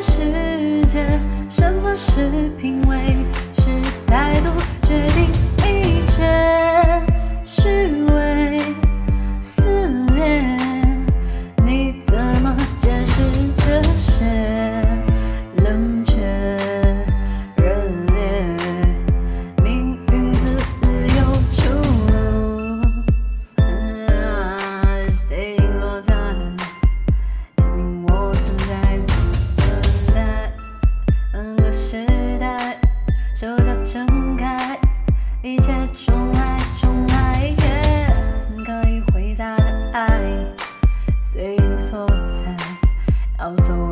世界什么是品味是态度决定一切。一切重来重来可以回答的爱随心所在要走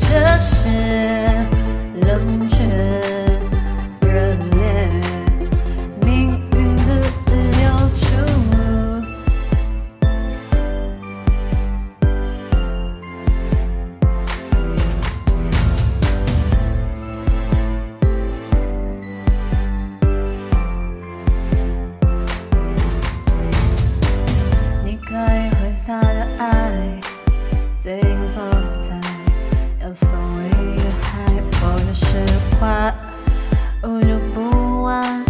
这些冷却。话，我就不问。